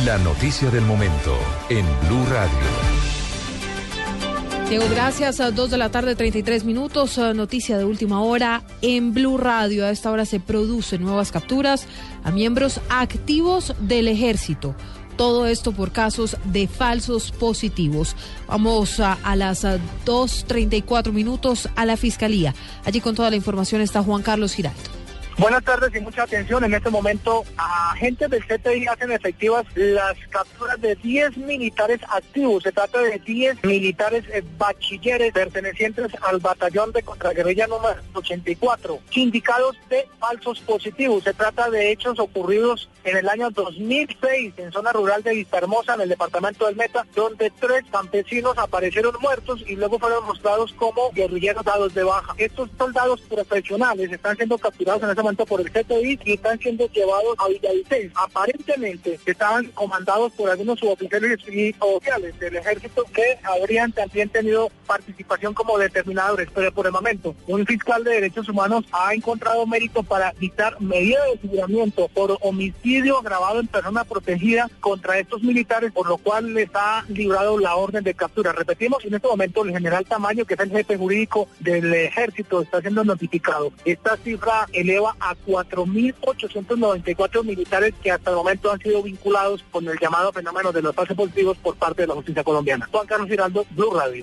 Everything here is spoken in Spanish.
La noticia del momento en Blue Radio. Diego, gracias. A dos de la tarde, 33 minutos. eh, Noticia de última hora en Blue Radio. A esta hora se producen nuevas capturas a miembros activos del ejército. Todo esto por casos de falsos positivos. Vamos a, a las ah, 2.34 minutos a la fiscalía. Allí con toda la información está Juan Carlos Giraldo. Buenas tardes y mucha atención. En este momento, agentes del CTI hacen efectivas las capturas de 10 militares activos. Se trata de 10 militares eh, bachilleres pertenecientes al batallón de contraguerrilla número 84, indicados de falsos positivos. Se trata de hechos ocurridos en el año 2006 en zona rural de Vistahermosa, en el departamento del Meta, donde tres campesinos aparecieron muertos y luego fueron mostrados como guerrilleros dados de baja. Estos soldados profesionales están siendo capturados en este momento por el CTI y están siendo llevados a Villavicencio. Aparentemente estaban comandados por algunos suboficiales y oficiales del ejército que habrían también tenido participación como determinadores, pero por el momento un fiscal de derechos humanos ha encontrado mérito para dictar medidas de aseguramiento por homicidio agravado en persona protegida contra estos militares, por lo cual les ha librado la orden de captura. Repetimos, en este momento el general Tamayo, que es el jefe jurídico del ejército, está siendo notificado. Esta cifra eleva a 4.894 militares que hasta el momento han sido vinculados con el llamado fenómeno de los falsos positivos por parte de la justicia colombiana. Juan Carlos Giraldo, Blue Radio.